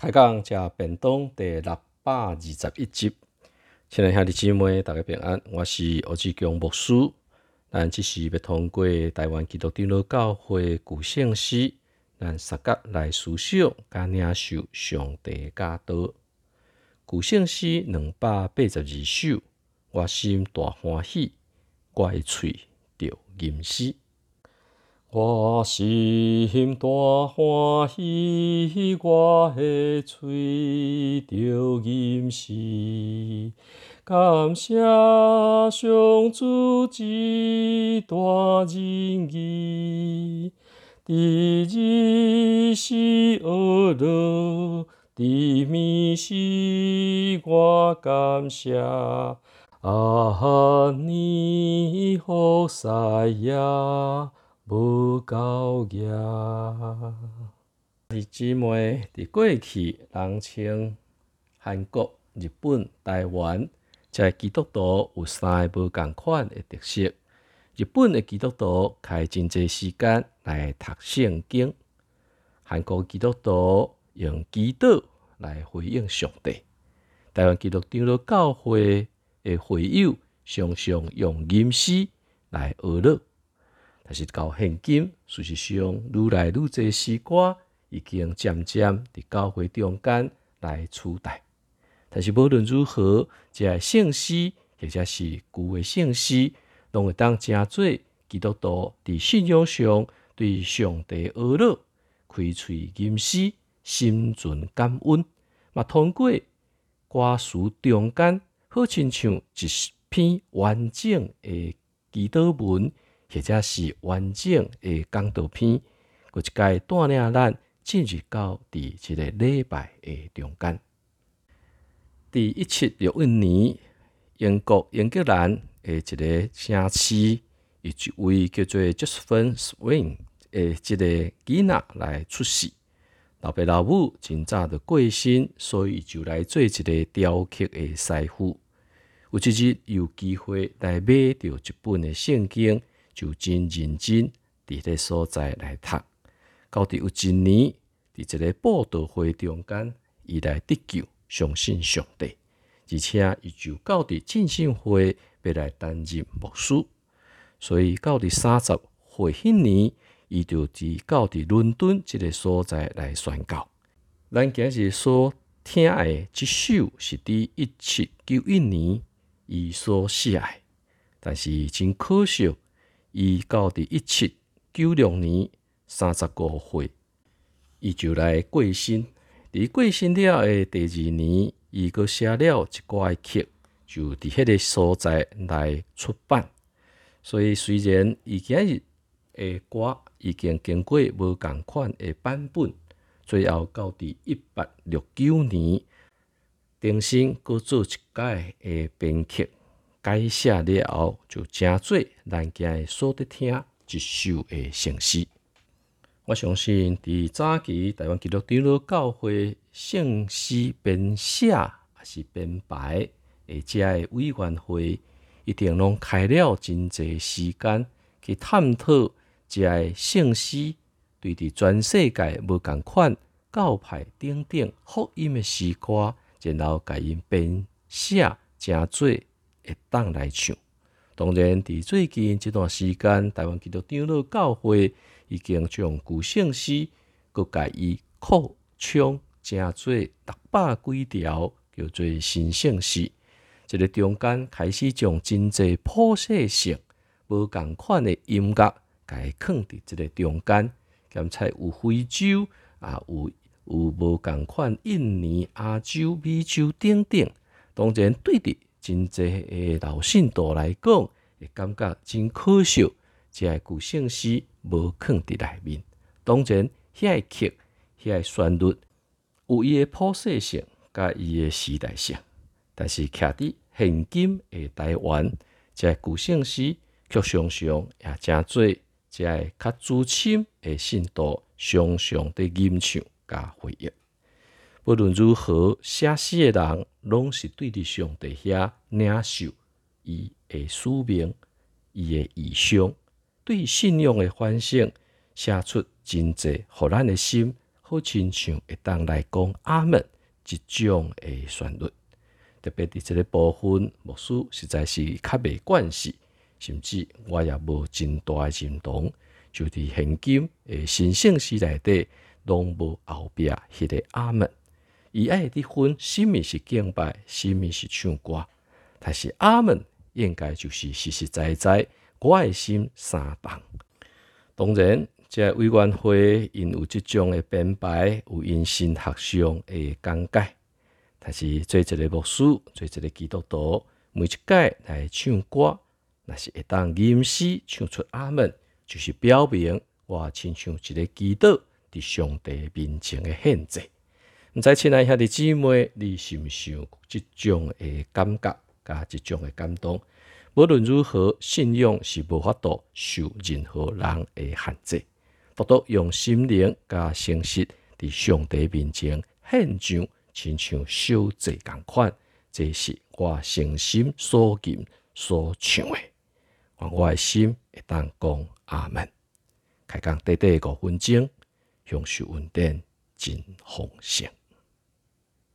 开讲食便当第六百二十一集，亲爱兄弟姊妹，大家平安。我是欧志强牧师，咱即是要通过台湾基督长老教会古圣诗，咱逐角来思想甲领受上帝教导。古圣诗两百八十二首，我心大欢喜，我诶喙着吟诗。我心大欢喜，我的嘴着吟诗，感谢上主之大仁义，第二是恶乐，第二是我感谢啊，你好赛亚。无够业，弟姊妹，伫过去，人称韩国、日本、台湾，在基督徒有三个无共款的特色。日本的基督徒开真济时间来读圣经，韩国基督徒用祈祷来回应上帝，台湾基督长老教会的会友常常用吟诗来娱乐。但是到现今，事实上愈来愈多诗歌已经渐渐伫教会中间来取代。但是无论如何，这圣诗或者是旧的圣诗，拢会当正做基督徒伫信仰上对上帝阿乐开喙吟诗，心存感恩。嘛，通过歌词中间，好亲像一篇完整的祈祷文。或者是完整的讲道片，佮一该带领咱进入到伫一个礼拜的中间。第一七六一年，英国英格兰的一个城市，以一位叫做 Josephine Swing 的一个囡仔来出世。老爸老母真早就过身，所以就来做一个雕刻的师傅。有一日有机会来买到一本的圣经。就真认真伫个所在来读，到底有一年伫一个报道会中间，伊来得救，相信上帝，而且伊就到伫进信会要来担任牧师，所以到伫三十岁迄年，伊就伫到伫伦敦即个所在来宣教。咱今日所听的即首是伫一七九一年伊所写，但是真可惜。伊到伫一七九六年三十五岁，伊就来过身。伫过身了的第二年，伊阁写了一寡曲，就伫迄个所在来出版。所以虽然伊今日的歌已经经过无共款的版本，最后到伫一八六九年，重新阁做一届的编曲。改写了后，就真做咱今日所得听一首的圣诗。我相信，伫早期台湾基督长老教会圣诗编写也是编排，而且的委员会一定拢开了真济时间去探讨这圣诗对伫全世界无共款教派等等福音的诗歌，然后甲因编写真做。会当来唱，当然，伫最近这段时间，台湾基督长老教会已经将旧圣诗佮改伊扩充，成做六百几条，叫做新圣诗。这个中间开始将真济普世性无共款的音乐，改放伫这个中间，兼且有非洲啊，有有无共款印尼、亚洲、美洲等等，当然对的。真济诶老信徒来讲，会感觉真可惜，即个古圣诗无藏伫内面。当然，遐个曲、遐个旋律有伊诶普世性，甲伊诶时代性。但是，徛伫现今诶台湾，即个古圣诗却常常也真侪，即个较资深诶信徒常常伫吟唱甲回忆。无论如何，写诗诶人拢是对伫上帝遐领受伊诶使命、伊诶意向，对信仰诶反省，写出真济互咱诶心、好亲像会当来讲阿门即种诶旋律。特别伫即个部分，牧师实在是较袂惯势，甚至我也无真大诶认同。就伫现今诶神圣时内底，拢无后壁迄个阿门。伊爱伫分，什物是敬拜，什物是唱歌。但是阿门应该就是实实在在，我诶心三动。当然，这委员会因有即种诶编排，有因新学上诶讲解。但是做一个牧师，做一个基督徒，每一届来唱歌，若是会当吟诗唱出阿门，就是表明我亲像一个基督伫上帝面前诶献祭。毋知亲爱兄弟姊妹，你是毋是有即种诶感觉，甲即种诶感动？无论如何，信仰是无法度受任何人诶限制，独独用心灵甲诚实伫上帝面前献上。亲像小祭共款，这是我诚心所敬所唱的。我诶心会当讲阿门。开讲短短五分钟，享受稳定真丰盛。